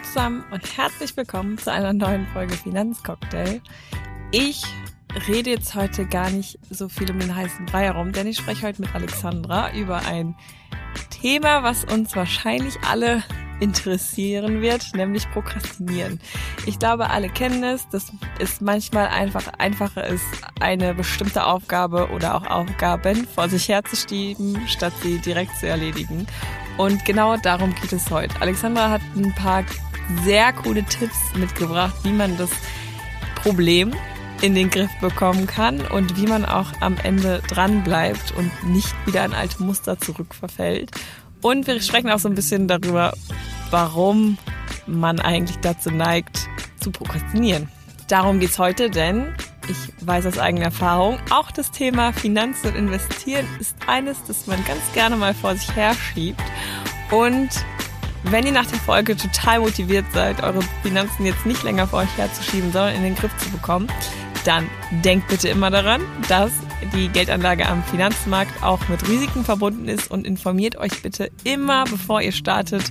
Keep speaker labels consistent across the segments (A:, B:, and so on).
A: Hallo zusammen und herzlich willkommen zu einer neuen Folge Finanzcocktail. Ich rede jetzt heute gar nicht so viel um den heißen Brei herum, denn ich spreche heute mit Alexandra über ein Thema, was uns wahrscheinlich alle interessieren wird, nämlich Prokrastinieren. Ich glaube, alle kennen es, dass es manchmal einfach einfacher ist, eine bestimmte Aufgabe oder auch Aufgaben vor sich herzuschieben, statt sie direkt zu erledigen. Und genau darum geht es heute. Alexandra hat ein paar sehr coole Tipps mitgebracht, wie man das Problem in den Griff bekommen kann und wie man auch am Ende dran bleibt und nicht wieder in alte Muster zurückverfällt. Und wir sprechen auch so ein bisschen darüber, warum man eigentlich dazu neigt, zu prokrastinieren. Darum geht's heute, denn ich weiß aus eigener Erfahrung, auch das Thema Finanzen und Investieren ist eines, das man ganz gerne mal vor sich herschiebt. Und wenn ihr nach der Folge total motiviert seid, eure Finanzen jetzt nicht länger vor euch herzuschieben, sondern in den Griff zu bekommen, dann denkt bitte immer daran, dass die Geldanlage am Finanzmarkt auch mit Risiken verbunden ist und informiert euch bitte immer, bevor ihr startet,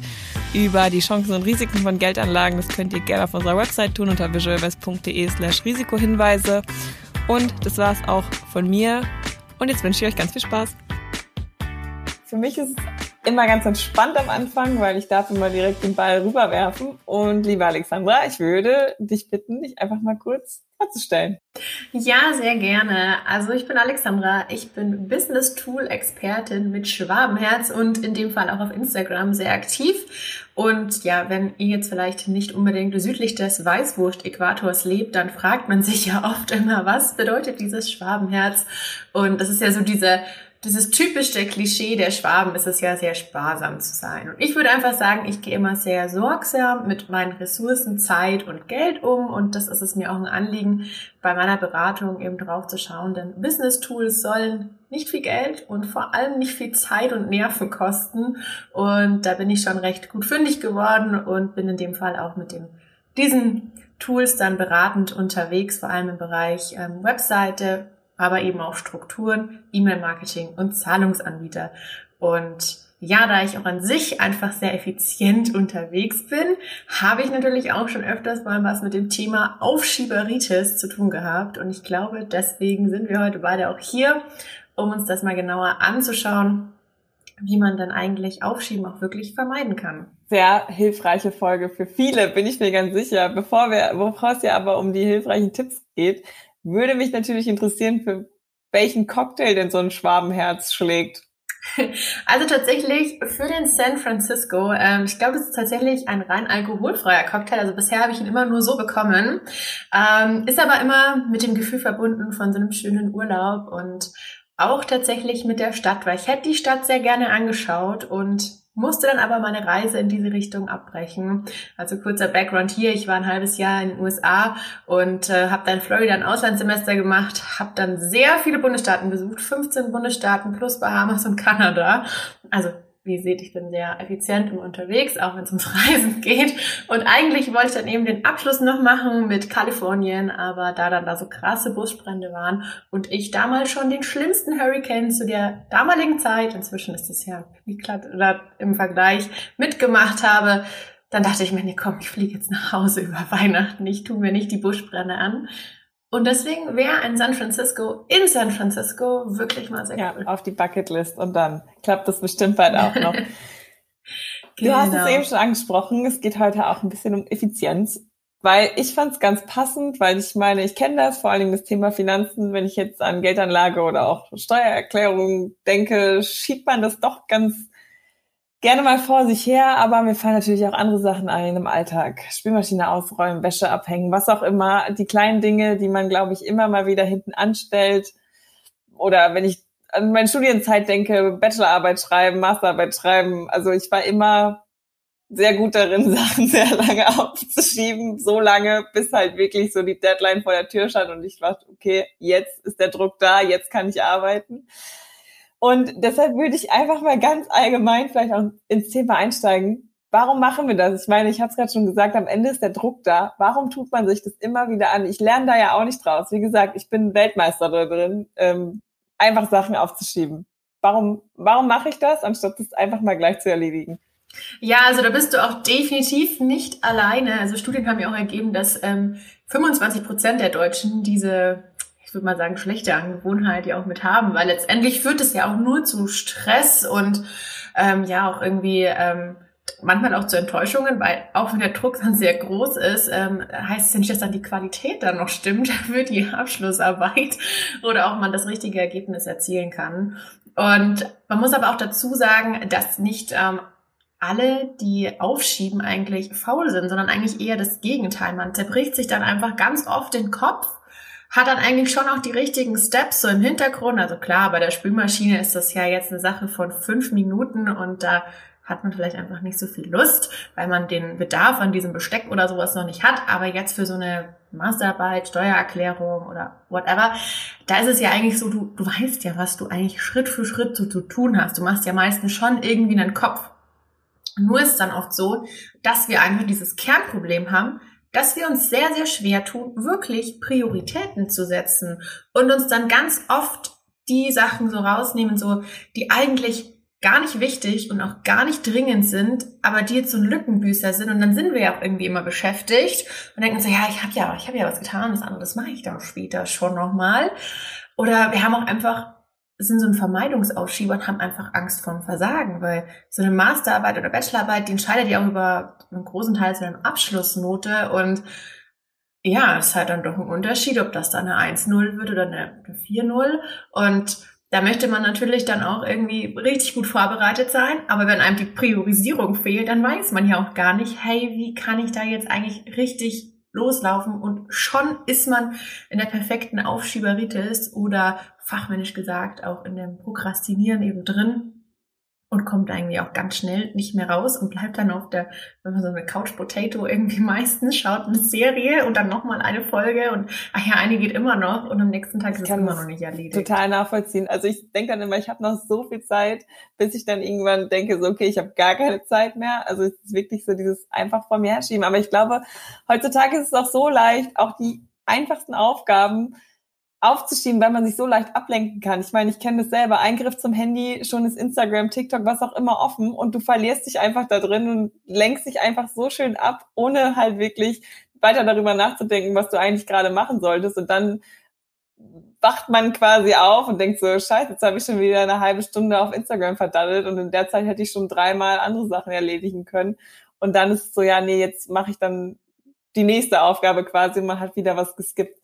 A: über die Chancen und Risiken von Geldanlagen. Das könnt ihr gerne auf unserer Website tun unter visualvest.de slash Risikohinweise. Und das war's auch von mir. Und jetzt wünsche ich euch ganz viel Spaß. Für mich ist es immer ganz entspannt am Anfang, weil ich darf immer direkt den Ball rüberwerfen. Und liebe Alexandra, ich würde dich bitten, dich einfach mal kurz vorzustellen.
B: Ja, sehr gerne. Also ich bin Alexandra, ich bin Business Tool Expertin mit Schwabenherz und in dem Fall auch auf Instagram sehr aktiv. Und ja, wenn ihr jetzt vielleicht nicht unbedingt südlich des Weißwurst-Äquators lebt, dann fragt man sich ja oft immer, was bedeutet dieses Schwabenherz? Und das ist ja so diese dieses typische Klischee der Schwaben ist es ja sehr sparsam zu sein. Und ich würde einfach sagen, ich gehe immer sehr sorgsam mit meinen Ressourcen, Zeit und Geld um. Und das ist es mir auch ein Anliegen, bei meiner Beratung eben drauf zu schauen. Denn Business Tools sollen nicht viel Geld und vor allem nicht viel Zeit und Nerven kosten. Und da bin ich schon recht gut fündig geworden und bin in dem Fall auch mit dem, diesen Tools dann beratend unterwegs, vor allem im Bereich ähm, Webseite, aber eben auch Strukturen, E-Mail-Marketing und Zahlungsanbieter. Und ja, da ich auch an sich einfach sehr effizient unterwegs bin, habe ich natürlich auch schon öfters mal was mit dem Thema Aufschieberitis zu tun gehabt. Und ich glaube, deswegen sind wir heute beide auch hier, um uns das mal genauer anzuschauen, wie man dann eigentlich Aufschieben auch wirklich vermeiden kann.
A: Sehr hilfreiche Folge für viele, bin ich mir ganz sicher. Bevor wir, bevor es ja aber um die hilfreichen Tipps geht, würde mich natürlich interessieren, für welchen Cocktail denn so ein Schwabenherz schlägt.
B: Also tatsächlich für den San Francisco, ähm, ich glaube, das ist tatsächlich ein rein alkoholfreier Cocktail. Also bisher habe ich ihn immer nur so bekommen. Ähm, ist aber immer mit dem Gefühl verbunden von so einem schönen Urlaub und auch tatsächlich mit der Stadt, weil ich hätte die Stadt sehr gerne angeschaut und musste dann aber meine Reise in diese Richtung abbrechen. Also kurzer Background hier, ich war ein halbes Jahr in den USA und äh, habe dann Florida ein Auslandssemester gemacht, habe dann sehr viele Bundesstaaten besucht, 15 Bundesstaaten plus Bahamas und Kanada. Also wie ihr seht, ich bin sehr effizient und unterwegs, auch wenn es ums Reisen geht. Und eigentlich wollte ich dann eben den Abschluss noch machen mit Kalifornien, aber da dann da so krasse Busbrände waren und ich damals schon den schlimmsten Hurricane zu der damaligen Zeit, inzwischen ist es ja wie glatt oder im Vergleich, mitgemacht habe, dann dachte ich mir, nee, komm, ich fliege jetzt nach Hause über Weihnachten. Ich tue mir nicht die Buschbrände an. Und deswegen wäre ein San Francisco in San Francisco wirklich mal sehr
A: ja, cool. auf die Bucketlist und dann klappt das bestimmt bald auch noch. genau. Du hast es genau. eben schon angesprochen, es geht heute auch ein bisschen um Effizienz, weil ich fand es ganz passend, weil ich meine, ich kenne das, vor allen Dingen das Thema Finanzen, wenn ich jetzt an Geldanlage oder auch Steuererklärung denke, schiebt man das doch ganz gerne mal vor sich her, aber mir fallen natürlich auch andere Sachen ein im Alltag. Spülmaschine ausräumen, Wäsche abhängen, was auch immer. Die kleinen Dinge, die man, glaube ich, immer mal wieder hinten anstellt. Oder wenn ich an meine Studienzeit denke, Bachelorarbeit schreiben, Masterarbeit schreiben. Also ich war immer sehr gut darin, Sachen sehr lange aufzuschieben, so lange, bis halt wirklich so die Deadline vor der Tür stand und ich dachte, okay, jetzt ist der Druck da, jetzt kann ich arbeiten. Und deshalb würde ich einfach mal ganz allgemein vielleicht auch ins Thema einsteigen. Warum machen wir das? Ich meine, ich habe es gerade schon gesagt, am Ende ist der Druck da. Warum tut man sich das immer wieder an? Ich lerne da ja auch nicht draus. Wie gesagt, ich bin Weltmeister drin, ähm, einfach Sachen aufzuschieben. Warum, warum mache ich das, anstatt das einfach mal gleich zu erledigen?
B: Ja, also da bist du auch definitiv nicht alleine. Also Studien haben ja auch ergeben, dass ähm, 25 Prozent der Deutschen diese, ich würde mal sagen, schlechte Angewohnheit ja auch mit haben, weil letztendlich führt es ja auch nur zu Stress und ähm, ja auch irgendwie ähm, manchmal auch zu Enttäuschungen, weil auch wenn der Druck dann sehr groß ist, ähm, heißt es ja nicht, dass dann die Qualität dann noch stimmt für die Abschlussarbeit oder auch man das richtige Ergebnis erzielen kann. Und man muss aber auch dazu sagen, dass nicht ähm, alle, die aufschieben, eigentlich faul sind, sondern eigentlich eher das Gegenteil. Man zerbricht sich dann einfach ganz oft den Kopf, hat dann eigentlich schon auch die richtigen Steps so im Hintergrund. Also klar, bei der Spülmaschine ist das ja jetzt eine Sache von fünf Minuten und da hat man vielleicht einfach nicht so viel Lust, weil man den Bedarf an diesem Besteck oder sowas noch nicht hat. Aber jetzt für so eine Masterarbeit, Steuererklärung oder whatever, da ist es ja eigentlich so, du, du weißt ja, was du eigentlich Schritt für Schritt so zu tun hast. Du machst ja meistens schon irgendwie einen Kopf. Nur ist dann oft so, dass wir einfach dieses Kernproblem haben, dass wir uns sehr, sehr schwer tun, wirklich Prioritäten zu setzen und uns dann ganz oft die Sachen so rausnehmen, so, die eigentlich gar nicht wichtig und auch gar nicht dringend sind, aber die jetzt so ein Lückenbüßer sind und dann sind wir ja auch irgendwie immer beschäftigt und denken so, ja, ich habe ja, ich habe ja was getan, das andere, das mache ich dann später schon nochmal. Oder wir haben auch einfach sind so ein Vermeidungsausschieber und haben einfach Angst vorm Versagen, weil so eine Masterarbeit oder Bachelorarbeit, die entscheidet ja auch über einen großen Teil seiner Abschlussnote und ja, es ist halt dann doch ein Unterschied, ob das dann eine 1-0 wird oder eine 4-0 und da möchte man natürlich dann auch irgendwie richtig gut vorbereitet sein, aber wenn einem die Priorisierung fehlt, dann weiß man ja auch gar nicht, hey, wie kann ich da jetzt eigentlich richtig loslaufen und schon ist man in der perfekten Aufschieberitis oder fachmännisch gesagt auch in dem Prokrastinieren eben drin und kommt eigentlich auch ganz schnell nicht mehr raus und bleibt dann auf der, wenn man so eine Couch Potato irgendwie meistens schaut, eine Serie und dann nochmal eine Folge und ach ja, eine geht immer noch und am nächsten Tag ist es immer noch nicht erledigt.
A: Total nachvollziehen. Also ich denke dann immer, ich habe noch so viel Zeit, bis ich dann irgendwann denke, so okay, ich habe gar keine Zeit mehr. Also es ist wirklich so dieses einfach vor mir herschieben. Aber ich glaube, heutzutage ist es auch so leicht, auch die einfachsten Aufgaben aufzuschieben, weil man sich so leicht ablenken kann. Ich meine, ich kenne das selber. Eingriff zum Handy, schon ist Instagram, TikTok, was auch immer offen und du verlierst dich einfach da drin und lenkst dich einfach so schön ab, ohne halt wirklich weiter darüber nachzudenken, was du eigentlich gerade machen solltest. Und dann wacht man quasi auf und denkt so, scheiße, jetzt habe ich schon wieder eine halbe Stunde auf Instagram verdattelt und in der Zeit hätte ich schon dreimal andere Sachen erledigen können. Und dann ist es so, ja, nee, jetzt mache ich dann die nächste Aufgabe quasi und man hat wieder was geskippt.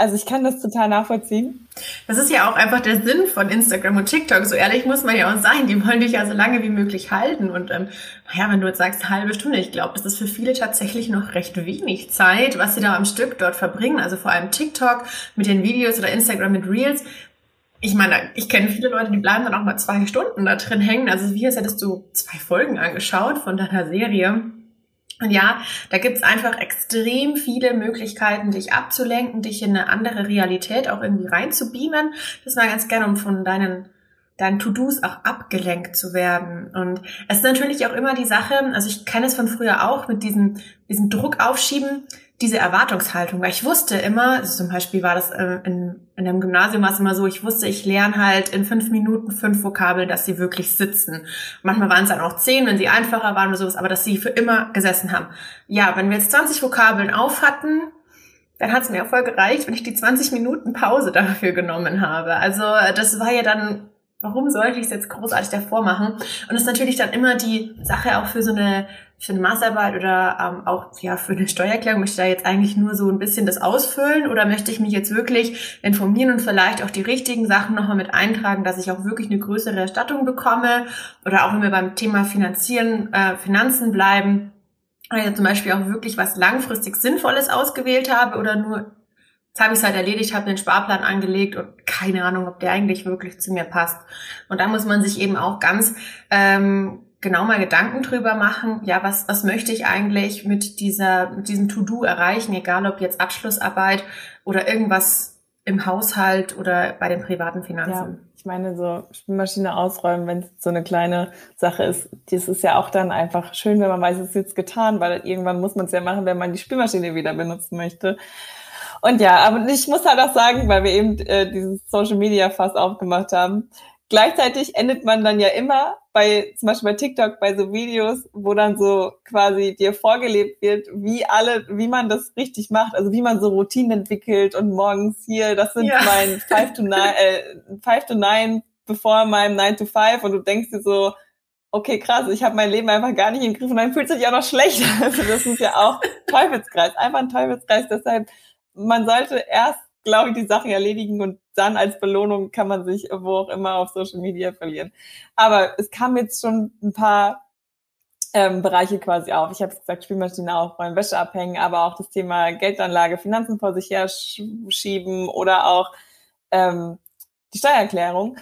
A: Also ich kann das total nachvollziehen.
B: Das ist ja auch einfach der Sinn von Instagram und TikTok. So ehrlich muss man ja auch sein. Die wollen dich ja so lange wie möglich halten. Und ähm, naja, wenn du jetzt sagst halbe Stunde, ich glaube, das ist für viele tatsächlich noch recht wenig Zeit, was sie da am Stück dort verbringen. Also vor allem TikTok mit den Videos oder Instagram mit Reels. Ich meine, ich kenne viele Leute, die bleiben dann auch mal zwei Stunden da drin hängen. Also wie als hättest du zwei Folgen angeschaut von deiner Serie. Und ja, da gibt's einfach extrem viele Möglichkeiten, dich abzulenken, dich in eine andere Realität auch irgendwie reinzubeamen. Das war ganz gerne, um von deinen deinen To-Dos auch abgelenkt zu werden. Und es ist natürlich auch immer die Sache, also ich kenne es von früher auch mit diesem, diesem Druck aufschieben, diese Erwartungshaltung, weil ich wusste immer, also zum Beispiel war das äh, in, in dem Gymnasium war es immer so, ich wusste, ich lerne halt in fünf Minuten fünf Vokabeln, dass sie wirklich sitzen. Manchmal waren es dann auch zehn, wenn sie einfacher waren oder sowas, aber dass sie für immer gesessen haben. Ja, wenn wir jetzt 20 Vokabeln auf hatten, dann hat es mir auch voll gereicht, wenn ich die 20 Minuten Pause dafür genommen habe. Also äh, das war ja dann warum sollte ich es jetzt großartig davor machen? Und das ist natürlich dann immer die Sache auch für so eine, für eine Masterarbeit oder ähm, auch ja für eine Steuererklärung. Möchte ich da jetzt eigentlich nur so ein bisschen das ausfüllen oder möchte ich mich jetzt wirklich informieren und vielleicht auch die richtigen Sachen nochmal mit eintragen, dass ich auch wirklich eine größere Erstattung bekomme? Oder auch wenn wir beim Thema Finanzieren, äh, Finanzen bleiben, also zum Beispiel auch wirklich was langfristig Sinnvolles ausgewählt habe oder nur Jetzt habe ich es halt erledigt, habe den Sparplan angelegt und keine Ahnung, ob der eigentlich wirklich zu mir passt. Und da muss man sich eben auch ganz ähm, genau mal Gedanken drüber machen, ja, was, was möchte ich eigentlich mit dieser, mit diesem To-Do erreichen, egal ob jetzt Abschlussarbeit oder irgendwas im Haushalt oder bei den privaten Finanzen. Ja,
A: ich meine, so Spülmaschine ausräumen, wenn es so eine kleine Sache ist, das ist ja auch dann einfach schön, wenn man weiß, es ist jetzt getan, weil irgendwann muss man es ja machen, wenn man die Spülmaschine wieder benutzen möchte. Und ja, aber ich muss halt auch sagen, weil wir eben äh, dieses Social Media fast aufgemacht haben, gleichzeitig endet man dann ja immer bei, zum Beispiel bei TikTok, bei so Videos, wo dann so quasi dir vorgelebt wird, wie alle, wie man das richtig macht, also wie man so Routinen entwickelt und morgens hier, das sind ja. mein 5 to 9, äh, 5 to 9 bevor meinem 9 to 5 und du denkst dir so, okay, krass, ich habe mein Leben einfach gar nicht im Griff und dann fühlt sich auch noch schlecht. Also das ist ja auch Teufelskreis, einfach ein Teufelskreis. Deshalb, man sollte erst glaube ich, die Sachen erledigen und dann als Belohnung kann man sich wo auch immer auf Social Media verlieren. Aber es kam jetzt schon ein paar ähm, Bereiche quasi auf. Ich habe gesagt, Spülmaschine aufräumen, Wäsche abhängen, aber auch das Thema Geldanlage, Finanzen vor sich her schieben oder auch ähm, die Steuererklärung.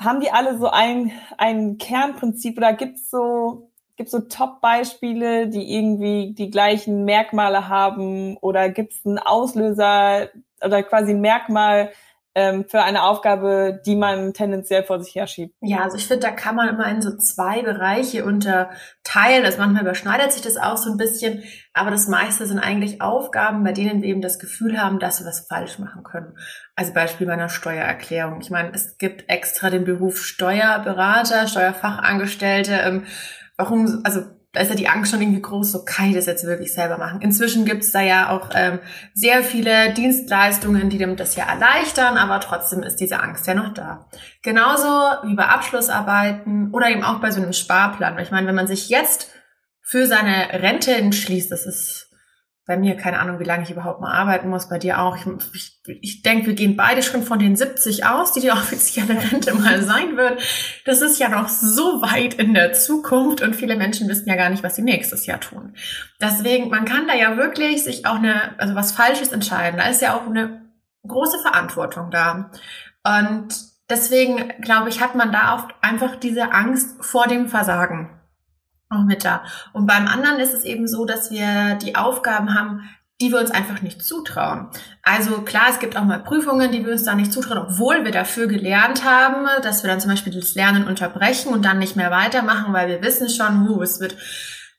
A: Haben die alle so ein, ein Kernprinzip oder gibt's so gibt so Top-Beispiele, die irgendwie die gleichen Merkmale haben oder gibt es einen Auslöser oder quasi ein Merkmal ähm, für eine Aufgabe, die man tendenziell vor sich herschiebt?
B: Ja, also ich finde, da kann man immer in so zwei Bereiche unterteilen. Also manchmal überschneidet sich das auch so ein bisschen, aber das meiste sind eigentlich Aufgaben, bei denen wir eben das Gefühl haben, dass wir was falsch machen können. Also Beispiel bei einer Steuererklärung. Ich meine, es gibt extra den Beruf Steuerberater, Steuerfachangestellte. Ähm, warum, also da ist ja die Angst schon irgendwie groß, so kann ich das jetzt wirklich selber machen. Inzwischen gibt's da ja auch ähm, sehr viele Dienstleistungen, die dem das ja erleichtern, aber trotzdem ist diese Angst ja noch da. Genauso wie bei Abschlussarbeiten oder eben auch bei so einem Sparplan. Ich meine, wenn man sich jetzt für seine Rente entschließt, das ist bei mir keine Ahnung, wie lange ich überhaupt mal arbeiten muss, bei dir auch. Ich, ich, ich denke, wir gehen beide schon von den 70 aus, die die offizielle Rente mal sein wird. Das ist ja noch so weit in der Zukunft und viele Menschen wissen ja gar nicht, was sie nächstes Jahr tun. Deswegen, man kann da ja wirklich sich auch eine, also was Falsches entscheiden. Da ist ja auch eine große Verantwortung da. Und deswegen, glaube ich, hat man da oft einfach diese Angst vor dem Versagen auch mit da. Und beim anderen ist es eben so, dass wir die Aufgaben haben, die wir uns einfach nicht zutrauen. Also klar, es gibt auch mal Prüfungen, die wir uns da nicht zutrauen, obwohl wir dafür gelernt haben, dass wir dann zum Beispiel das Lernen unterbrechen und dann nicht mehr weitermachen, weil wir wissen schon, uh, es wird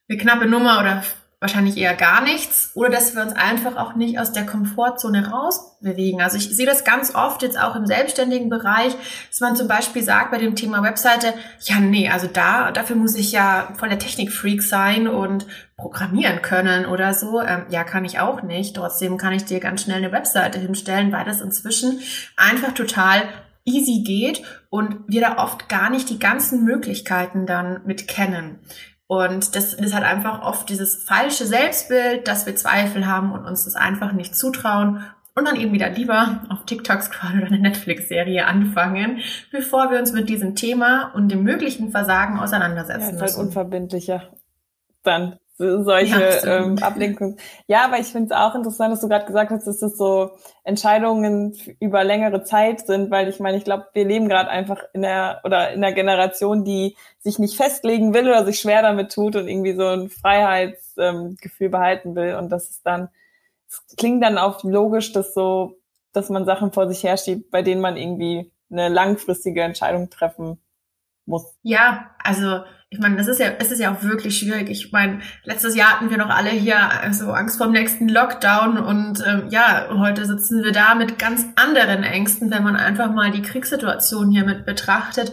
B: eine knappe Nummer oder wahrscheinlich eher gar nichts oder dass wir uns einfach auch nicht aus der Komfortzone rausbewegen. Also ich sehe das ganz oft jetzt auch im selbstständigen Bereich, dass man zum Beispiel sagt bei dem Thema Webseite, ja nee, also da, dafür muss ich ja voll der Technikfreak sein und programmieren können oder so. Ähm, ja, kann ich auch nicht. Trotzdem kann ich dir ganz schnell eine Webseite hinstellen, weil das inzwischen einfach total easy geht und wir da oft gar nicht die ganzen Möglichkeiten dann mit kennen. Und das ist halt einfach oft dieses falsche Selbstbild, dass wir Zweifel haben und uns das einfach nicht zutrauen und dann eben wieder lieber auf TikTok scrollen oder eine Netflix-Serie anfangen, bevor wir uns mit diesem Thema und dem möglichen Versagen auseinandersetzen ja,
A: ist halt unverbindlicher. Dann solche ja, ähm, Ablenkungen. Ja, aber ich finde es auch interessant, dass du gerade gesagt hast, dass das so Entscheidungen über längere Zeit sind, weil ich meine, ich glaube, wir leben gerade einfach in der oder in der Generation, die sich nicht festlegen will oder sich schwer damit tut und irgendwie so ein Freiheitsgefühl ähm, behalten will. Und das ist dann, es klingt dann auch logisch, dass so, dass man Sachen vor sich herschiebt, bei denen man irgendwie eine langfristige Entscheidung treffen muss.
B: Ja, also ich meine, das ist ja, es ist ja auch wirklich schwierig. Ich meine, letztes Jahr hatten wir noch alle hier also Angst vor dem nächsten Lockdown und ähm, ja, heute sitzen wir da mit ganz anderen Ängsten, wenn man einfach mal die Kriegssituation hier mit betrachtet.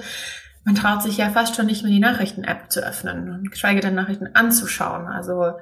B: Man traut sich ja fast schon nicht mehr die Nachrichten-App zu öffnen und geschweige denn Nachrichten anzuschauen. Also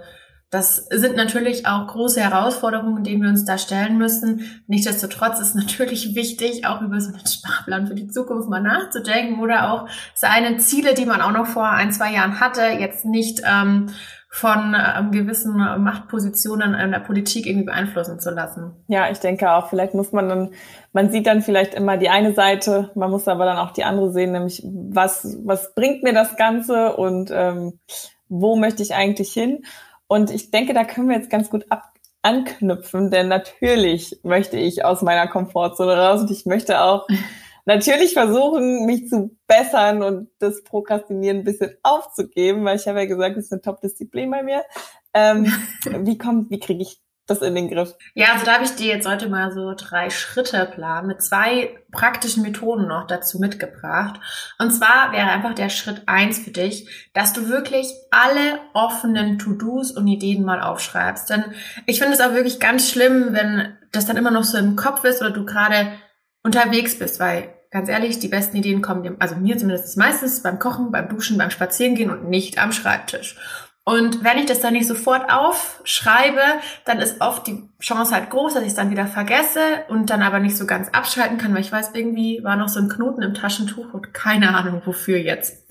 B: das sind natürlich auch große Herausforderungen, denen wir uns da stellen müssen. Nichtsdestotrotz ist natürlich wichtig, auch über so einen Sparplan für die Zukunft mal nachzudenken oder auch seine Ziele, die man auch noch vor ein, zwei Jahren hatte, jetzt nicht ähm, von ähm, gewissen Machtpositionen in der Politik irgendwie beeinflussen zu lassen.
A: Ja, ich denke auch, vielleicht muss man dann, man sieht dann vielleicht immer die eine Seite, man muss aber dann auch die andere sehen, nämlich was, was bringt mir das Ganze und ähm, wo möchte ich eigentlich hin? Und ich denke, da können wir jetzt ganz gut ab anknüpfen, denn natürlich möchte ich aus meiner Komfortzone raus und ich möchte auch natürlich versuchen, mich zu bessern und das Prokrastinieren ein bisschen aufzugeben, weil ich habe ja gesagt, das ist eine Top-Disziplin bei mir. Ähm, wie kommt, wie kriege ich das in den Griff?
B: Ja, also da habe ich dir jetzt heute mal so drei Schritte Plan mit zwei praktischen Methoden noch dazu mitgebracht. Und zwar wäre einfach der Schritt eins für dich, dass du wirklich alle offenen To-Dos und Ideen mal aufschreibst. Denn ich finde es auch wirklich ganz schlimm, wenn das dann immer noch so im Kopf ist oder du gerade unterwegs bist, weil ganz ehrlich, die besten Ideen kommen, also mir zumindest meistens beim Kochen, beim Duschen, beim Spazierengehen und nicht am Schreibtisch. Und wenn ich das dann nicht sofort aufschreibe, dann ist oft die Chance halt groß, dass ich es dann wieder vergesse und dann aber nicht so ganz abschalten kann, weil ich weiß, irgendwie war noch so ein Knoten im Taschentuch und keine Ahnung wofür jetzt.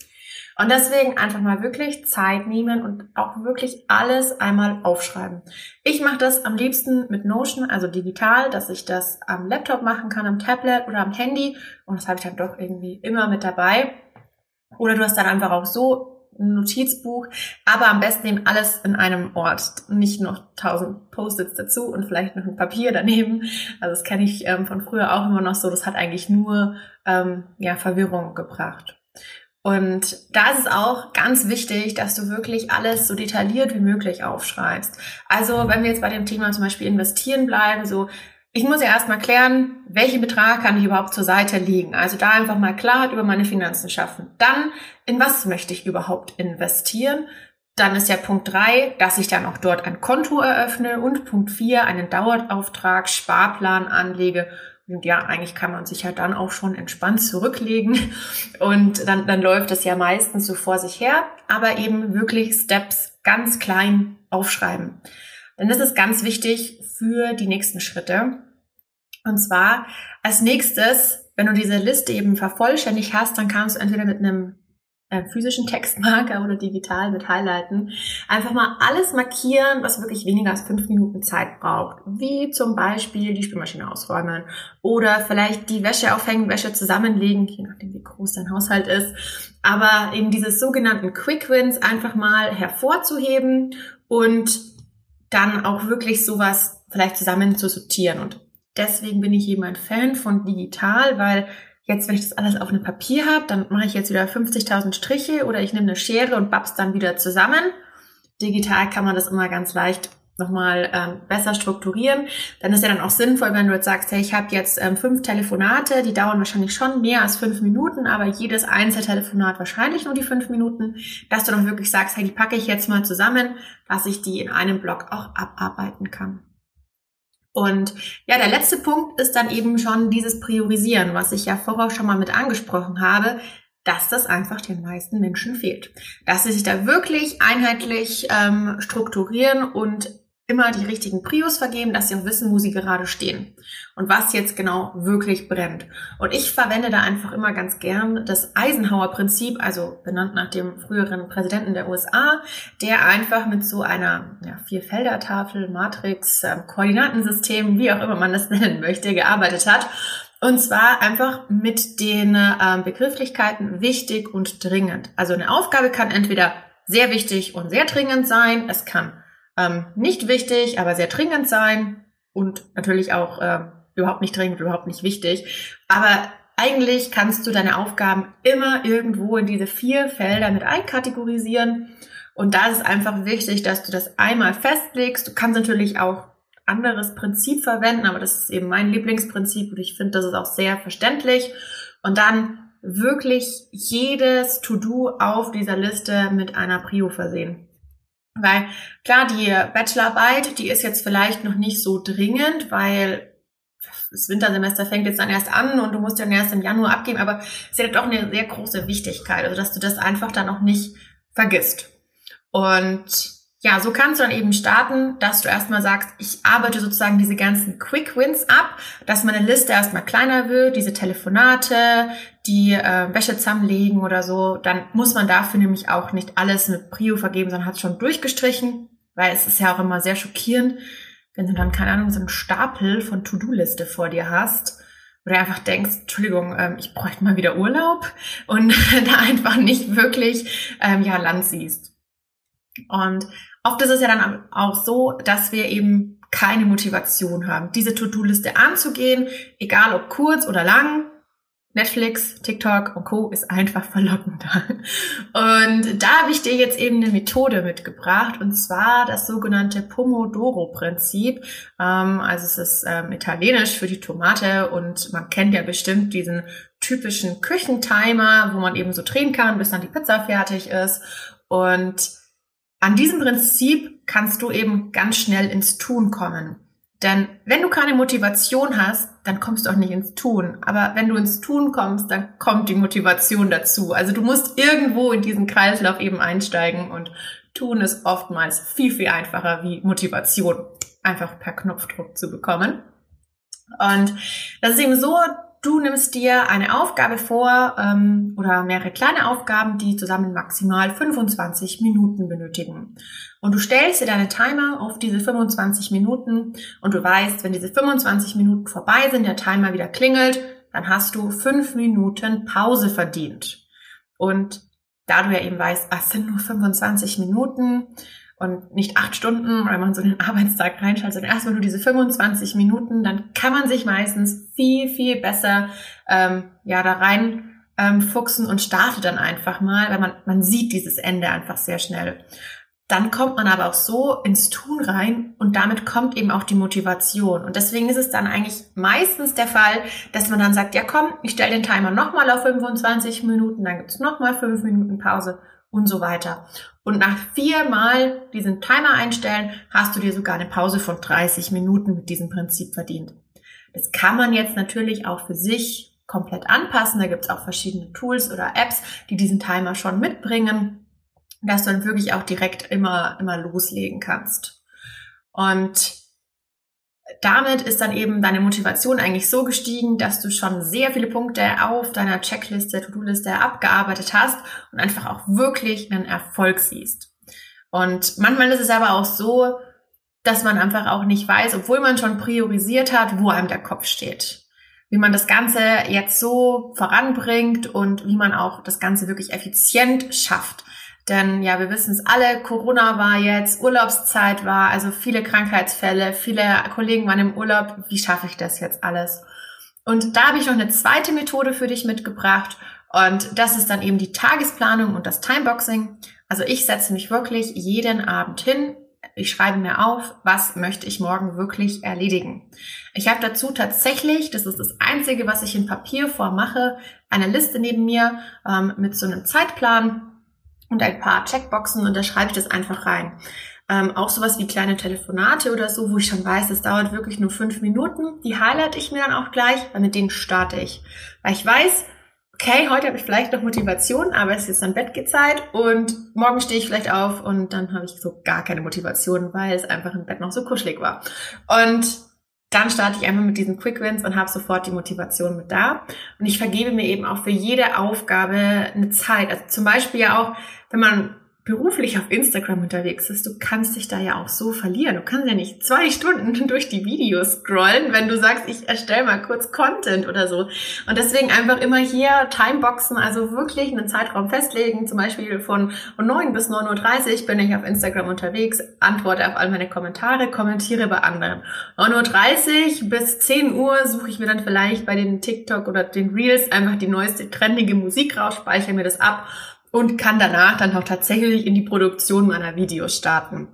B: Und deswegen einfach mal wirklich Zeit nehmen und auch wirklich alles einmal aufschreiben. Ich mache das am liebsten mit Notion, also digital, dass ich das am Laptop machen kann, am Tablet oder am Handy. Und das habe ich dann doch irgendwie immer mit dabei. Oder du hast dann einfach auch so ein Notizbuch, aber am besten eben alles in einem Ort, nicht noch tausend Post-its dazu und vielleicht noch ein Papier daneben. Also das kenne ich ähm, von früher auch immer noch so. Das hat eigentlich nur ähm, ja Verwirrung gebracht. Und da ist es auch ganz wichtig, dass du wirklich alles so detailliert wie möglich aufschreibst. Also wenn wir jetzt bei dem Thema zum Beispiel investieren bleiben, so ich muss ja erstmal klären, welchen Betrag kann ich überhaupt zur Seite legen. Also da einfach mal Klarheit über meine Finanzen schaffen. Dann, in was möchte ich überhaupt investieren? Dann ist ja Punkt drei, dass ich dann auch dort ein Konto eröffne und Punkt vier einen Dauerauftrag, Sparplan anlege. Und ja, eigentlich kann man sich ja dann auch schon entspannt zurücklegen und dann, dann läuft es ja meistens so vor sich her, aber eben wirklich Steps ganz klein aufschreiben. Denn das ist ganz wichtig für die nächsten Schritte. Und zwar als nächstes, wenn du diese Liste eben vervollständigt hast, dann kannst du entweder mit einem äh, physischen Textmarker oder digital mit Highlighten einfach mal alles markieren, was wirklich weniger als fünf Minuten Zeit braucht. Wie zum Beispiel die Spülmaschine ausräumen oder vielleicht die Wäsche aufhängen, Wäsche zusammenlegen, je nachdem wie groß dein Haushalt ist. Aber eben diese sogenannten Quick Wins einfach mal hervorzuheben und dann auch wirklich sowas vielleicht zusammen zu sortieren. Und deswegen bin ich eben ein Fan von digital, weil jetzt, wenn ich das alles auf einem Papier habe, dann mache ich jetzt wieder 50.000 Striche oder ich nehme eine Schere und bab's dann wieder zusammen. Digital kann man das immer ganz leicht nochmal ähm, besser strukturieren, dann ist ja dann auch sinnvoll, wenn du jetzt sagst, hey, ich habe jetzt ähm, fünf Telefonate, die dauern wahrscheinlich schon mehr als fünf Minuten, aber jedes Einzeltelefonat wahrscheinlich nur die fünf Minuten, dass du dann wirklich sagst, hey, die packe ich jetzt mal zusammen, dass ich die in einem Block auch abarbeiten kann. Und ja, der letzte Punkt ist dann eben schon dieses Priorisieren, was ich ja vorher schon mal mit angesprochen habe dass das einfach den meisten Menschen fehlt. Dass sie sich da wirklich einheitlich ähm, strukturieren und immer die richtigen Prios vergeben, dass sie auch wissen, wo sie gerade stehen und was jetzt genau wirklich brennt. Und ich verwende da einfach immer ganz gern das Eisenhower-Prinzip, also benannt nach dem früheren Präsidenten der USA, der einfach mit so einer ja, Vierfelder-Tafel, Matrix, ähm, Koordinatensystem, wie auch immer man das nennen möchte, gearbeitet hat. Und zwar einfach mit den ähm, Begrifflichkeiten wichtig und dringend. Also eine Aufgabe kann entweder sehr wichtig und sehr dringend sein. Es kann ähm, nicht wichtig, aber sehr dringend sein und natürlich auch ähm, überhaupt nicht dringend, überhaupt nicht wichtig. Aber eigentlich kannst du deine Aufgaben immer irgendwo in diese vier Felder mit einkategorisieren. Und da ist es einfach wichtig, dass du das einmal festlegst. Du kannst natürlich auch anderes Prinzip verwenden, aber das ist eben mein Lieblingsprinzip und ich finde, das ist auch sehr verständlich. Und dann wirklich jedes To-Do auf dieser Liste mit einer Prio versehen. Weil klar, die Bachelorarbeit, die ist jetzt vielleicht noch nicht so dringend, weil das Wintersemester fängt jetzt dann erst an und du musst dann erst im Januar abgeben, aber es hat doch eine sehr große Wichtigkeit, also dass du das einfach dann auch nicht vergisst. Und ja, so kannst du dann eben starten, dass du erstmal sagst, ich arbeite sozusagen diese ganzen Quick Wins ab, dass meine Liste erstmal kleiner wird, diese Telefonate, die äh, Wäsche zusammenlegen oder so, dann muss man dafür nämlich auch nicht alles mit Prio vergeben, sondern hat es schon durchgestrichen, weil es ist ja auch immer sehr schockierend, wenn du dann, keine Ahnung, so einen Stapel von To-Do-Liste vor dir hast, oder einfach denkst, Entschuldigung, ähm, ich bräuchte mal wieder Urlaub und da einfach nicht wirklich ähm, ja Land siehst. Und Oft ist es ja dann auch so, dass wir eben keine Motivation haben, diese To-Do-Liste anzugehen, egal ob kurz oder lang. Netflix, TikTok und Co. ist einfach verlockender. Und da habe ich dir jetzt eben eine Methode mitgebracht, und zwar das sogenannte Pomodoro-Prinzip. Ähm, also es ist ähm, italienisch für die Tomate und man kennt ja bestimmt diesen typischen Küchentimer, wo man eben so drehen kann, bis dann die Pizza fertig ist. Und an diesem Prinzip kannst du eben ganz schnell ins Tun kommen. Denn wenn du keine Motivation hast, dann kommst du auch nicht ins Tun. Aber wenn du ins Tun kommst, dann kommt die Motivation dazu. Also du musst irgendwo in diesen Kreislauf eben einsteigen und Tun ist oftmals viel, viel einfacher wie Motivation einfach per Knopfdruck zu bekommen. Und das ist eben so, du nimmst dir eine Aufgabe vor ähm, oder mehrere kleine Aufgaben, die zusammen maximal 25 Minuten benötigen. Und du stellst dir deine Timer auf diese 25 Minuten und du weißt, wenn diese 25 Minuten vorbei sind, der Timer wieder klingelt, dann hast du fünf Minuten Pause verdient. Und da du ja eben weißt, es sind nur 25 Minuten, und nicht acht Stunden, weil man so einen Arbeitstag reinschaltet, sondern erstmal nur diese 25 Minuten, dann kann man sich meistens viel, viel besser ähm, ja da rein ähm, fuchsen und startet dann einfach mal, weil man, man sieht dieses Ende einfach sehr schnell. Dann kommt man aber auch so ins Tun rein und damit kommt eben auch die Motivation. Und deswegen ist es dann eigentlich meistens der Fall, dass man dann sagt, ja komm, ich stelle den Timer nochmal auf 25 Minuten, dann gibt's nochmal fünf Minuten Pause und so weiter. Und nach viermal diesen Timer einstellen, hast du dir sogar eine Pause von 30 Minuten mit diesem Prinzip verdient. Das kann man jetzt natürlich auch für sich komplett anpassen. Da gibt es auch verschiedene Tools oder Apps, die diesen Timer schon mitbringen, dass du dann wirklich auch direkt immer, immer loslegen kannst. Und damit ist dann eben deine Motivation eigentlich so gestiegen, dass du schon sehr viele Punkte auf deiner Checkliste, To-Do-Liste abgearbeitet hast und einfach auch wirklich einen Erfolg siehst. Und manchmal ist es aber auch so, dass man einfach auch nicht weiß, obwohl man schon priorisiert hat, wo einem der Kopf steht. Wie man das Ganze jetzt so voranbringt und wie man auch das Ganze wirklich effizient schafft. Denn ja, wir wissen es alle, Corona war jetzt, Urlaubszeit war, also viele Krankheitsfälle, viele Kollegen waren im Urlaub. Wie schaffe ich das jetzt alles? Und da habe ich noch eine zweite Methode für dich mitgebracht. Und das ist dann eben die Tagesplanung und das Timeboxing. Also ich setze mich wirklich jeden Abend hin. Ich schreibe mir auf, was möchte ich morgen wirklich erledigen. Ich habe dazu tatsächlich, das ist das Einzige, was ich in Papierform mache, eine Liste neben mir ähm, mit so einem Zeitplan und ein paar Checkboxen und da schreibe ich das einfach rein. Ähm, auch sowas wie kleine Telefonate oder so, wo ich schon weiß, es dauert wirklich nur fünf Minuten. Die highlight ich mir dann auch gleich, weil mit denen starte ich. Weil ich weiß, okay, heute habe ich vielleicht noch Motivation, aber es ist dann Bettgezeit und morgen stehe ich vielleicht auf und dann habe ich so gar keine Motivation, weil es einfach im Bett noch so kuschelig war. Und dann starte ich einfach mit diesen Quick Wins und habe sofort die Motivation mit da. Und ich vergebe mir eben auch für jede Aufgabe eine Zeit. Also zum Beispiel ja auch, wenn man beruflich auf Instagram unterwegs ist, du kannst dich da ja auch so verlieren. Du kannst ja nicht zwei Stunden durch die Videos scrollen, wenn du sagst, ich erstelle mal kurz Content oder so. Und deswegen einfach immer hier Timeboxen, also wirklich einen Zeitraum festlegen, zum Beispiel von 9 bis 9.30 Uhr bin ich auf Instagram unterwegs, antworte auf all meine Kommentare, kommentiere bei anderen. 9.30 Uhr bis 10 Uhr suche ich mir dann vielleicht bei den TikTok oder den Reels einfach die neueste trendige Musik raus, speichere mir das ab und kann danach dann auch tatsächlich in die Produktion meiner Videos starten.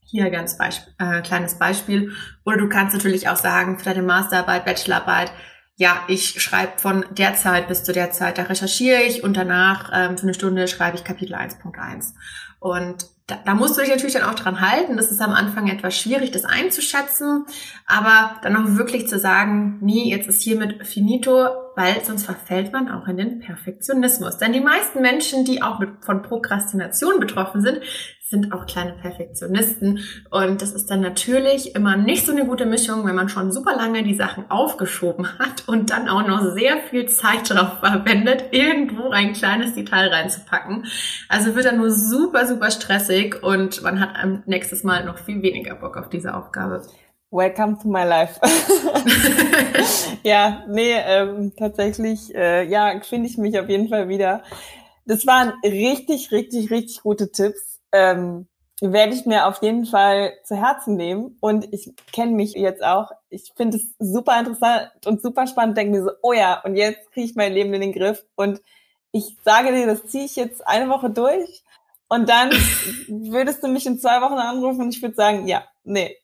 B: Hier ganz Beisp äh, kleines Beispiel. Oder du kannst natürlich auch sagen, für deine Masterarbeit, Bachelorarbeit, ja, ich schreibe von der Zeit bis zu der Zeit, da recherchiere ich und danach ähm, für eine Stunde schreibe ich Kapitel 1.1. Und da, da musst du dich natürlich dann auch dran halten. Das ist am Anfang etwas schwierig, das einzuschätzen, aber dann auch wirklich zu sagen, nee, jetzt ist hiermit finito, weil sonst verfällt man auch in den Perfektionismus. Denn die meisten Menschen, die auch mit, von Prokrastination betroffen sind, sind auch kleine Perfektionisten. Und das ist dann natürlich immer nicht so eine gute Mischung, wenn man schon super lange die Sachen aufgeschoben hat und dann auch noch sehr viel Zeit darauf verwendet, irgendwo ein kleines Detail reinzupacken. Also wird dann nur super, super stressig und man hat nächstes Mal noch viel weniger Bock auf diese Aufgabe.
A: Welcome to my life. ja, nee, ähm, tatsächlich, äh, ja, finde ich mich auf jeden Fall wieder. Das waren richtig, richtig, richtig gute Tipps. Ähm, werde ich mir auf jeden Fall zu Herzen nehmen. Und ich kenne mich jetzt auch. Ich finde es super interessant und super spannend. Denke mir so, oh ja, und jetzt kriege ich mein Leben in den Griff. Und ich sage dir, das ziehe ich jetzt eine Woche durch. Und dann würdest du mich in zwei Wochen anrufen und ich würde sagen, ja, nee,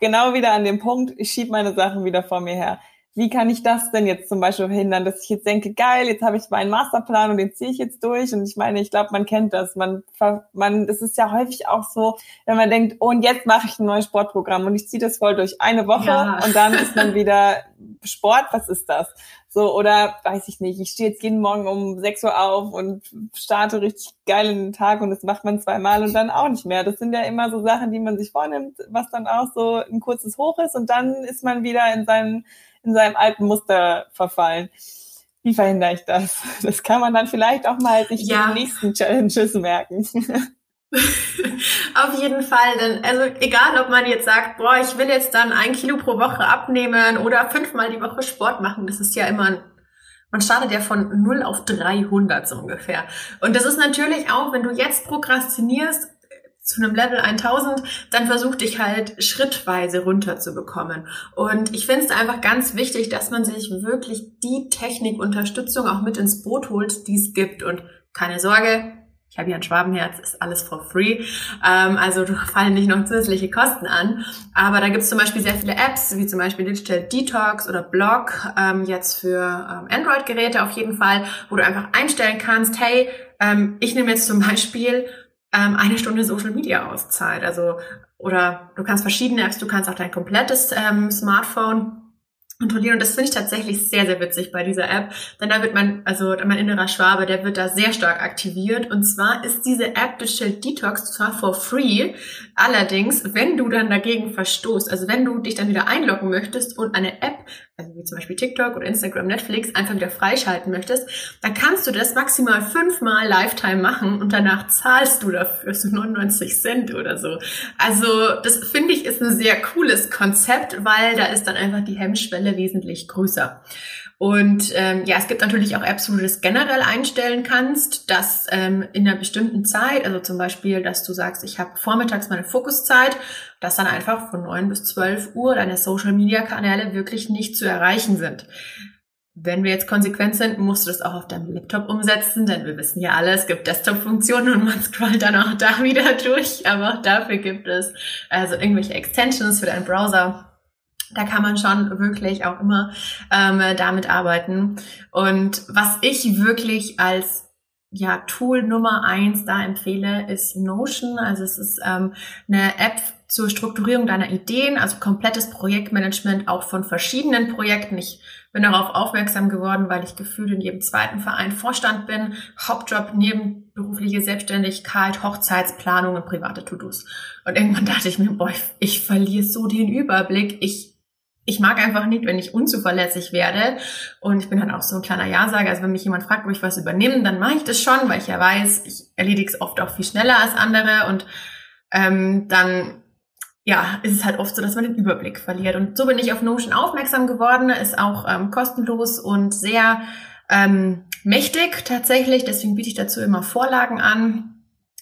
A: genau wieder an dem Punkt, ich schiebe meine Sachen wieder vor mir her. Wie kann ich das denn jetzt zum Beispiel verhindern, dass ich jetzt denke, geil, jetzt habe ich meinen Masterplan und den ziehe ich jetzt durch. Und ich meine, ich glaube, man kennt das. Man, man, das ist ja häufig auch so, wenn man denkt, oh, und jetzt mache ich ein neues Sportprogramm und ich ziehe das voll durch eine Woche ja. und dann ist man wieder Sport, was ist das? So, oder weiß ich nicht, ich stehe jetzt jeden Morgen um 6 Uhr auf und starte richtig geil in den Tag und das macht man zweimal und dann auch nicht mehr. Das sind ja immer so Sachen, die man sich vornimmt, was dann auch so ein kurzes Hoch ist und dann ist man wieder in seinem in seinem alten Muster verfallen. Wie verhindere ich das? Das kann man dann vielleicht auch mal sich ja. in den nächsten Challenges merken.
B: Auf jeden Fall, denn also egal, ob man jetzt sagt, boah, ich will jetzt dann ein Kilo pro Woche abnehmen oder fünfmal die Woche Sport machen, das ist ja immer ein man startet ja von 0 auf 300 so ungefähr. Und das ist natürlich auch, wenn du jetzt prokrastinierst, zu einem Level 1000, dann versuch dich halt schrittweise runterzubekommen. Und ich finde es einfach ganz wichtig, dass man sich wirklich die Technikunterstützung auch mit ins Boot holt, die es gibt. Und keine Sorge, ich habe hier ein Schwabenherz, ist alles for free. Ähm, also fallen nicht noch zusätzliche Kosten an. Aber da gibt es zum Beispiel sehr viele Apps, wie zum Beispiel Digital Detox oder Blog, ähm, jetzt für ähm, Android-Geräte auf jeden Fall, wo du einfach einstellen kannst, hey, ähm, ich nehme jetzt zum Beispiel ähm, eine Stunde Social Media Auszeit. Also, oder du kannst verschiedene Apps, du kannst auch dein komplettes ähm, Smartphone kontrollieren. Und das finde ich tatsächlich sehr, sehr witzig bei dieser App. Denn da wird mein, also mein innerer Schwabe, der wird da sehr stark aktiviert. Und zwar ist diese App Digital Detox zwar for free, allerdings, wenn du dann dagegen verstoßt, also wenn du dich dann wieder einloggen möchtest und eine App also wie zum Beispiel TikTok oder Instagram, Netflix, einfach wieder freischalten möchtest, dann kannst du das maximal fünfmal Lifetime machen und danach zahlst du dafür so 99 Cent oder so. Also das finde ich ist ein sehr cooles Konzept, weil da ist dann einfach die Hemmschwelle wesentlich größer. Und ähm, ja, es gibt natürlich auch Apps, wo du das generell einstellen kannst, dass ähm, in einer bestimmten Zeit, also zum Beispiel, dass du sagst, ich habe vormittags meine Fokuszeit, dass dann einfach von neun bis zwölf Uhr deine Social-Media-Kanäle wirklich nicht zu erreichen sind. Wenn wir jetzt konsequent sind, musst du das auch auf deinem Laptop umsetzen, denn wir wissen ja alle, es gibt Desktop-Funktionen und man scrollt dann auch da wieder durch, aber auch dafür gibt es also irgendwelche Extensions für deinen Browser da kann man schon wirklich auch immer ähm, damit arbeiten. Und was ich wirklich als ja, Tool Nummer eins da empfehle, ist Notion. Also es ist ähm, eine App zur Strukturierung deiner Ideen, also komplettes Projektmanagement auch von verschiedenen Projekten. Ich bin darauf aufmerksam geworden, weil ich gefühlt in jedem zweiten Verein Vorstand bin, Hauptjob, nebenberufliche Selbstständigkeit, Hochzeitsplanung und private To-Dos. Und irgendwann dachte ich mir, boah, ich, ich verliere so den Überblick. Ich ich mag einfach nicht, wenn ich unzuverlässig werde. Und ich bin dann auch so ein kleiner Ja-Sager. Also wenn mich jemand fragt, ob ich was übernehme, dann mache ich das schon, weil ich ja weiß, ich erledige es oft auch viel schneller als andere. Und ähm, dann ja, ist es halt oft so, dass man den Überblick verliert. Und so bin ich auf Notion aufmerksam geworden. Ist auch ähm, kostenlos und sehr ähm, mächtig tatsächlich. Deswegen biete ich dazu immer Vorlagen an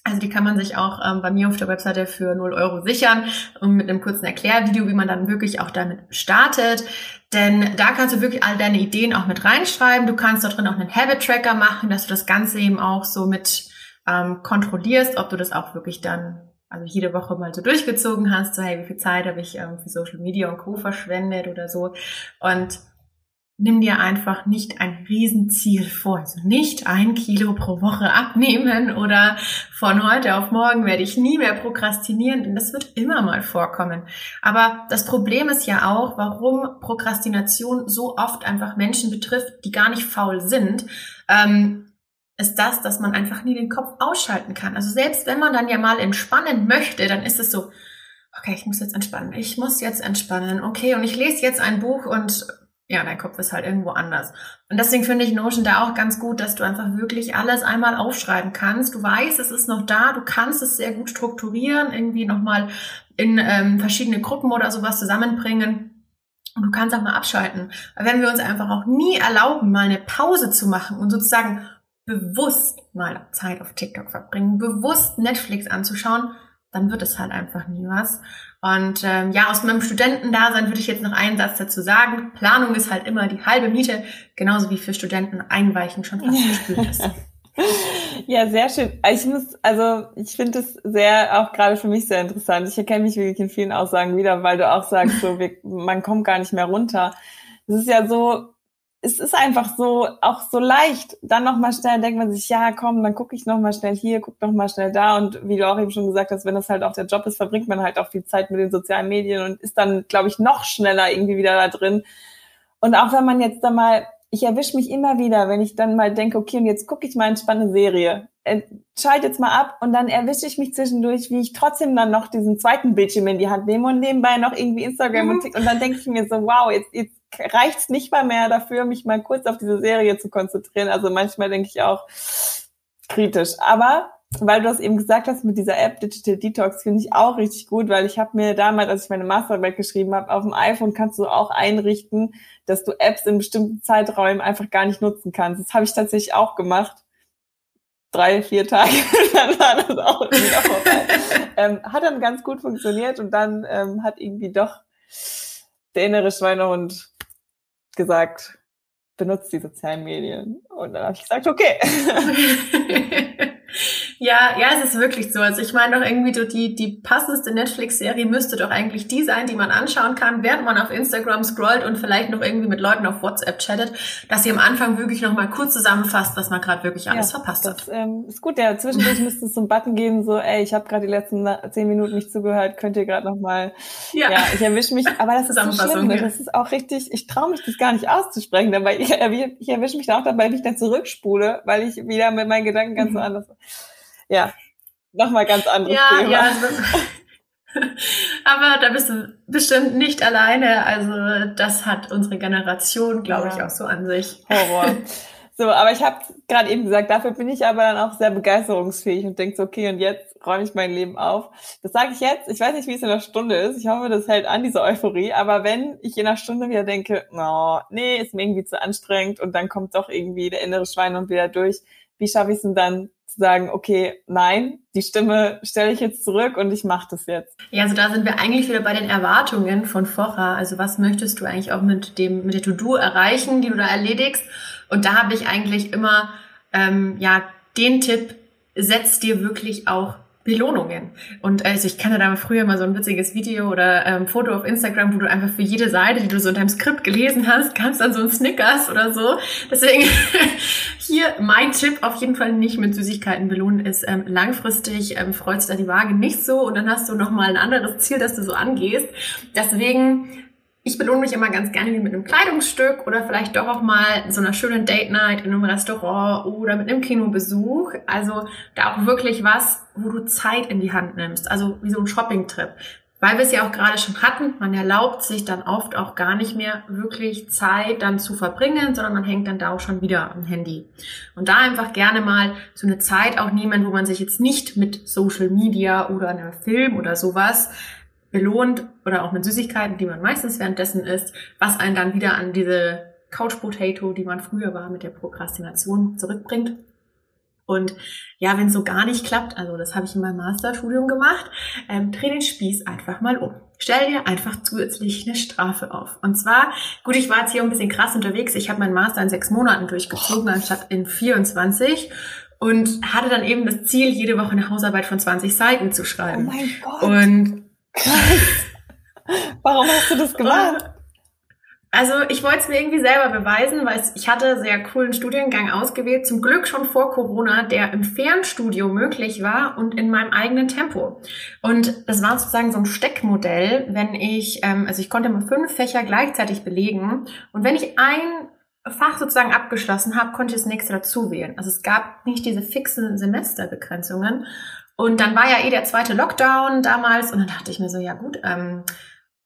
B: also die kann man sich auch ähm, bei mir auf der Webseite für 0 Euro sichern und mit einem kurzen Erklärvideo, wie man dann wirklich auch damit startet. Denn da kannst du wirklich all deine Ideen auch mit reinschreiben. Du kannst da drin auch einen Habit-Tracker machen, dass du das Ganze eben auch so mit ähm, kontrollierst, ob du das auch wirklich dann also jede Woche mal so durchgezogen hast, so hey, wie viel Zeit habe ich ähm, für Social Media und Co. verschwendet oder so. Und nimm dir einfach nicht ein Riesenziel vor. Also nicht ein Kilo pro Woche abnehmen oder von heute auf morgen werde ich nie mehr prokrastinieren, denn das wird immer mal vorkommen. Aber das Problem ist ja auch, warum Prokrastination so oft einfach Menschen betrifft, die gar nicht faul sind, ähm, ist das, dass man einfach nie den Kopf ausschalten kann. Also selbst wenn man dann ja mal entspannen möchte, dann ist es so, okay, ich muss jetzt entspannen, ich muss jetzt entspannen, okay, und ich lese jetzt ein Buch und ja, dein Kopf ist halt irgendwo anders. Und deswegen finde ich Notion da auch ganz gut, dass du einfach wirklich alles einmal aufschreiben kannst. Du weißt, es ist noch da, du kannst es sehr gut strukturieren, irgendwie nochmal in ähm, verschiedene Gruppen oder sowas zusammenbringen. Und du kannst auch mal abschalten. Weil wenn wir uns einfach auch nie erlauben, mal eine Pause zu machen und sozusagen bewusst mal Zeit auf TikTok verbringen, bewusst Netflix anzuschauen, dann wird es halt einfach nie was. Und ähm, ja, aus meinem Studentendasein würde ich jetzt noch einen Satz dazu sagen. Planung ist halt immer die halbe Miete, genauso wie für Studenten Einweichen schon fast gespült ist.
A: Ja, sehr schön. Ich muss, also ich finde es sehr, auch gerade für mich sehr interessant. Ich erkenne mich wirklich in vielen Aussagen wieder, weil du auch sagst, so, wir, man kommt gar nicht mehr runter. es ist ja so, es ist einfach so, auch so leicht. Dann nochmal schnell denkt man sich, ja, komm, dann gucke ich nochmal schnell hier, guck nochmal schnell da. Und wie du auch eben schon gesagt hast, wenn das halt auch der Job ist, verbringt man halt auch viel Zeit mit den sozialen Medien und ist dann, glaube ich, noch schneller irgendwie wieder da drin. Und auch wenn man jetzt da mal, ich erwische mich immer wieder, wenn ich dann mal denke, okay, und jetzt gucke ich mal eine spannende Serie. Schalte jetzt mal ab und dann erwische ich mich zwischendurch, wie ich trotzdem dann noch diesen zweiten Bildschirm in die Hand nehme und nebenbei noch irgendwie Instagram mhm. und TikTok. Und dann denke ich mir so, wow, jetzt, jetzt reicht's nicht mal mehr dafür, mich mal kurz auf diese Serie zu konzentrieren. Also manchmal denke ich auch kritisch. Aber weil du das eben gesagt hast mit dieser App Digital Detox, finde ich auch richtig gut, weil ich habe mir damals, als ich meine Masterarbeit geschrieben habe, auf dem iPhone kannst du auch einrichten, dass du Apps in bestimmten Zeiträumen einfach gar nicht nutzen kannst. Das habe ich tatsächlich auch gemacht. Drei, vier Tage, dann war das auch wieder vorbei. ähm, hat dann ganz gut funktioniert und dann ähm, hat irgendwie doch der innere Schweinehund gesagt, benutzt die sozialen Medien. Und dann habe ich gesagt, okay.
B: Ja, ja, es ist wirklich so. Also ich meine doch irgendwie, so die, die passendste Netflix-Serie müsste doch eigentlich die sein, die man anschauen kann, während man auf Instagram scrollt und vielleicht noch irgendwie mit Leuten auf WhatsApp chattet, dass sie am Anfang wirklich noch mal kurz zusammenfasst, was man gerade wirklich alles ja, verpasst
A: das, hat. Ähm, ist gut, ja. Zwischendurch müsste es so einen Button geben, so, ey, ich habe gerade die letzten zehn Minuten nicht zugehört, könnt ihr gerade noch mal. Ja. ja, ich erwische mich, aber das ist so schlimm. Ne? Das ist auch richtig, ich traue mich das gar nicht auszusprechen, dabei ich, ich erwische mich da auch dabei, wie ich dann zurückspule, weil ich wieder mit meinen Gedanken ganz mhm. woanders ja, nochmal ganz anderes ja, Thema. Ja, also,
B: aber da bist du bestimmt nicht alleine. Also das hat unsere Generation, glaube ja. ich, auch so an sich.
A: Horror. So, aber ich habe gerade eben gesagt, dafür bin ich aber dann auch sehr begeisterungsfähig und denke so, okay, und jetzt räume ich mein Leben auf. Das sage ich jetzt. Ich weiß nicht, wie es in der Stunde ist. Ich hoffe, das hält an, diese Euphorie. Aber wenn ich in der Stunde wieder denke, no, nee, ist mir irgendwie zu anstrengend und dann kommt doch irgendwie der innere Schwein und wieder durch, wie schaffe ich es denn dann zu sagen, okay, nein, die Stimme stelle ich jetzt zurück und ich mache das jetzt.
B: Ja, also da sind wir eigentlich wieder bei den Erwartungen von vorher. Also was möchtest du eigentlich auch mit dem mit der To-Do erreichen, die du da erledigst? Und da habe ich eigentlich immer ähm, ja den Tipp: Setz dir wirklich auch Belohnungen. Und also ich kannte da früher mal so ein witziges Video oder ähm, Foto auf Instagram, wo du einfach für jede Seite, die du so in deinem Skript gelesen hast, kannst dann so ein Snickers oder so. Deswegen hier mein Tipp auf jeden Fall nicht mit Süßigkeiten belohnen ist ähm, langfristig ähm, freut da die Waage nicht so und dann hast du noch mal ein anderes Ziel, das du so angehst. Deswegen ich belohne mich immer ganz gerne mit einem Kleidungsstück oder vielleicht doch auch mal so einer schönen Date Night in einem Restaurant oder mit einem Kinobesuch. Also da auch wirklich was, wo du Zeit in die Hand nimmst. Also wie so ein Shopping-Trip. Weil wir es ja auch gerade schon hatten, man erlaubt sich dann oft auch gar nicht mehr wirklich Zeit dann zu verbringen, sondern man hängt dann da auch schon wieder am Handy. Und da einfach gerne mal so eine Zeit auch nehmen, wo man sich jetzt nicht mit Social Media oder einem Film oder sowas belohnt oder auch mit Süßigkeiten, die man meistens währenddessen isst, was einen dann wieder an diese Couch Potato, die man früher war, mit der Prokrastination zurückbringt. Und ja, wenn es so gar nicht klappt, also das habe ich in meinem Masterstudium gemacht, ähm, dreh den Spieß einfach mal um. Stell dir einfach zusätzlich eine Strafe auf. Und zwar, gut, ich war jetzt hier ein bisschen krass unterwegs. Ich habe meinen Master in sechs Monaten durchgezogen, anstatt in 24 und hatte dann eben das Ziel, jede Woche eine Hausarbeit von 20 Seiten zu schreiben.
A: Oh mein Gott.
B: Und
A: Warum hast du das gemacht?
B: Also ich wollte es mir irgendwie selber beweisen, weil ich hatte sehr coolen Studiengang ausgewählt, zum Glück schon vor Corona, der im Fernstudio möglich war und in meinem eigenen Tempo. Und das war sozusagen so ein Steckmodell, wenn ich, ähm, also ich konnte immer fünf Fächer gleichzeitig belegen und wenn ich ein Fach sozusagen abgeschlossen habe, konnte ich das nächste dazu wählen. Also es gab nicht diese fixen Semesterbegrenzungen und dann war ja eh der zweite Lockdown damals und dann dachte ich mir so, ja gut, ähm,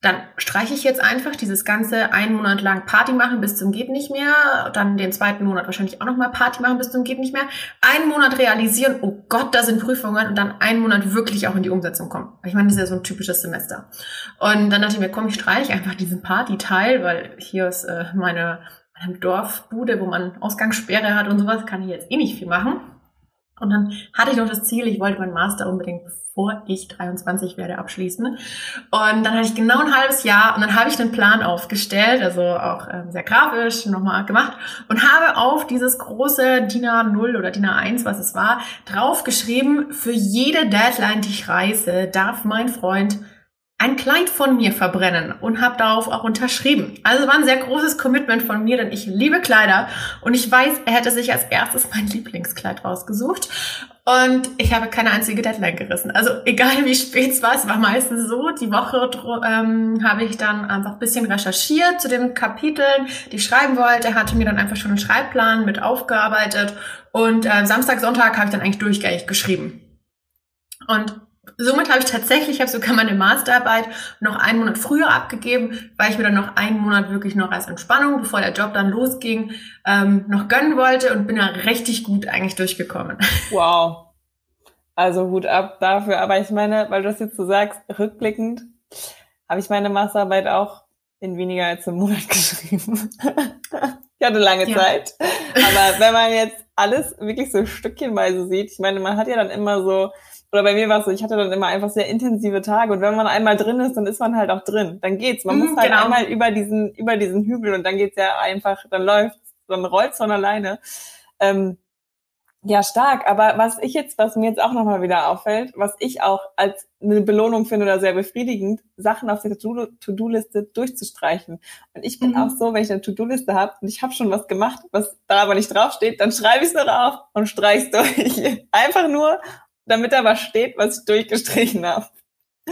B: dann streiche ich jetzt einfach dieses ganze einen Monat lang Party machen bis zum geht nicht mehr, dann den zweiten Monat wahrscheinlich auch nochmal Party machen bis zum geht nicht mehr, einen Monat realisieren, oh Gott, da sind Prüfungen und dann einen Monat wirklich auch in die Umsetzung kommen. Ich meine, das ist ja so ein typisches Semester. Und dann dachte ich mir, komm, ich streiche einfach diesen Party-Teil, weil hier ist äh, meine, meine Dorfbude, wo man Ausgangssperre hat und sowas, kann ich jetzt eh nicht viel machen. Und dann hatte ich noch das Ziel, ich wollte meinen Master unbedingt, bevor ich 23 werde, abschließen. Und dann hatte ich genau ein halbes Jahr und dann habe ich einen Plan aufgestellt, also auch ähm, sehr grafisch nochmal gemacht und habe auf dieses große DIN A0 oder DIN A1, was es war, draufgeschrieben, für jede Deadline, die ich reiße, darf mein Freund ein Kleid von mir verbrennen und habe darauf auch unterschrieben. Also war ein sehr großes Commitment von mir, denn ich liebe Kleider und ich weiß, er hätte sich als erstes mein Lieblingskleid rausgesucht und ich habe keine einzige Deadline gerissen. Also egal wie spät es war, es war meistens so, die Woche ähm, habe ich dann einfach ein bisschen recherchiert zu den Kapiteln, die ich schreiben wollte. Er hatte mir dann einfach schon einen Schreibplan mit aufgearbeitet und äh, Samstag, Sonntag habe ich dann eigentlich durchgängig geschrieben. Und somit habe ich tatsächlich, ich habe sogar meine Masterarbeit noch einen Monat früher abgegeben, weil ich mir dann noch einen Monat wirklich noch als Entspannung, bevor der Job dann losging, ähm, noch gönnen wollte und bin da richtig gut eigentlich durchgekommen.
A: Wow. Also gut ab dafür. Aber ich meine, weil du das jetzt so sagst, rückblickend habe ich meine Masterarbeit auch in weniger als einem Monat geschrieben. ich hatte lange ja. Zeit. Aber wenn man jetzt alles wirklich so stückchenweise sieht, ich meine, man hat ja dann immer so oder bei mir war es so, ich hatte dann immer einfach sehr intensive Tage und wenn man einmal drin ist, dann ist man halt auch drin. Dann geht's. Man mhm, muss halt genau. einmal über diesen, über diesen Hügel und dann geht's ja einfach, dann läuft's, dann rollt's von alleine. Ähm, ja, stark. Aber was ich jetzt, was mir jetzt auch nochmal wieder auffällt, was ich auch als eine Belohnung finde oder sehr befriedigend, Sachen auf der To-Do-Liste durchzustreichen. Und ich bin mhm. auch so, wenn ich eine To-Do-Liste habe und ich habe schon was gemacht, was da aber nicht draufsteht, dann schreibe ich es nur drauf und streich's durch. Einfach nur, damit da was steht, was ich durchgestrichen habe.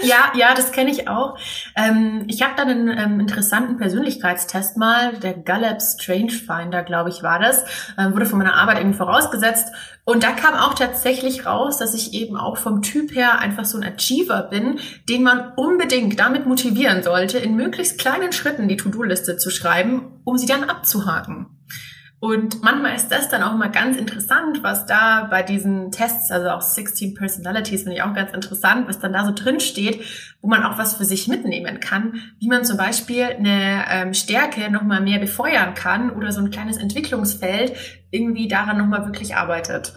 B: Ja, ja, das kenne ich auch. Ähm, ich habe dann einen ähm, interessanten Persönlichkeitstest mal, der Gallup Strange Finder, glaube ich, war das, ähm, wurde von meiner Arbeit irgendwie vorausgesetzt. Und da kam auch tatsächlich raus, dass ich eben auch vom Typ her einfach so ein Achiever bin, den man unbedingt damit motivieren sollte, in möglichst kleinen Schritten die To-Do-Liste zu schreiben, um sie dann abzuhaken. Und manchmal ist das dann auch mal ganz interessant, was da bei diesen Tests, also auch 16 Personalities, finde ich auch ganz interessant, was dann da so drin steht, wo man auch was für sich mitnehmen kann, wie man zum Beispiel eine ähm, Stärke nochmal mehr befeuern kann oder so ein kleines Entwicklungsfeld irgendwie daran nochmal wirklich arbeitet.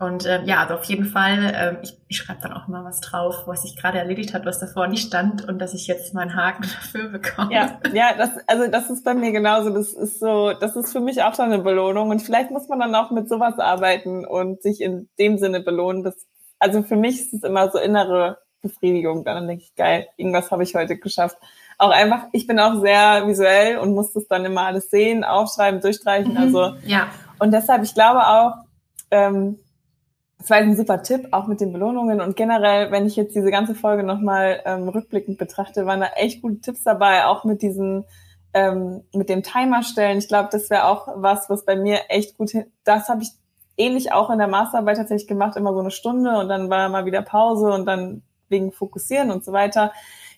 B: Und ähm, ja, also auf jeden Fall, ähm, ich, ich schreibe dann auch mal was drauf, was sich gerade erledigt hat, was davor nicht stand und dass ich jetzt meinen Haken dafür bekomme.
A: Ja, ja, das, also das ist bei mir genauso. Das ist so, das ist für mich auch schon eine Belohnung. Und vielleicht muss man dann auch mit sowas arbeiten und sich in dem Sinne belohnen. Das, also für mich ist es immer so innere Befriedigung. Dann denke ich, geil, irgendwas habe ich heute geschafft. Auch einfach, ich bin auch sehr visuell und muss das dann immer alles sehen, aufschreiben, durchstreichen. Mhm, also ja. Und deshalb, ich glaube auch, ähm, das war ein super Tipp, auch mit den Belohnungen. Und generell, wenn ich jetzt diese ganze Folge nochmal ähm, rückblickend betrachte, waren da echt gute Tipps dabei, auch mit diesen, ähm, mit dem Timer stellen. Ich glaube, das wäre auch was, was bei mir echt gut, das habe ich ähnlich auch in der Masterarbeit tatsächlich gemacht, immer so eine Stunde und dann war mal wieder Pause und dann wegen Fokussieren und so weiter.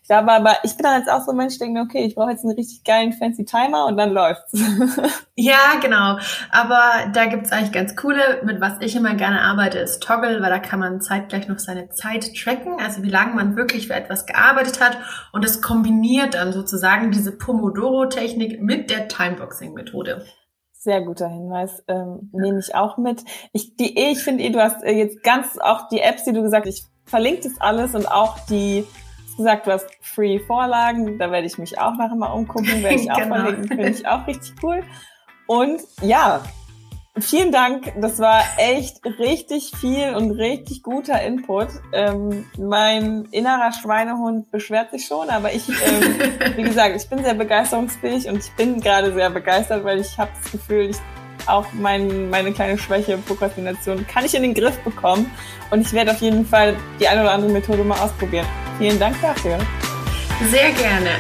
A: Ich glaube aber, ich bin dann jetzt auch so ein Mensch, denke mir, okay, ich brauche jetzt einen richtig geilen fancy Timer und dann läuft's.
B: ja, genau. Aber da gibt's eigentlich ganz coole, mit was ich immer gerne arbeite, ist Toggle, weil da kann man zeitgleich noch seine Zeit tracken, also wie lange man wirklich für etwas gearbeitet hat und das kombiniert dann sozusagen diese Pomodoro-Technik mit der Timeboxing-Methode.
A: Sehr guter Hinweis, ähm, nehme ich auch mit. Ich, die, ich finde, eh, du hast äh, jetzt ganz auch die Apps, die du gesagt hast, ich verlinke das alles und auch die gesagt, du hast Free-Vorlagen, da werde ich mich auch nachher mal umgucken, werde ich auch genau. verlinken, finde ich auch richtig cool. Und ja, vielen Dank, das war echt richtig viel und richtig guter Input. Ähm, mein innerer Schweinehund beschwert sich schon, aber ich, ähm, wie gesagt, ich bin sehr begeisterungsfähig und ich bin gerade sehr begeistert, weil ich habe das Gefühl, ich auch mein, meine kleine Schwäche, Prokrastination, kann ich in den Griff bekommen. Und ich werde auf jeden Fall die eine oder andere Methode mal ausprobieren. Vielen Dank dafür.
B: Sehr gerne.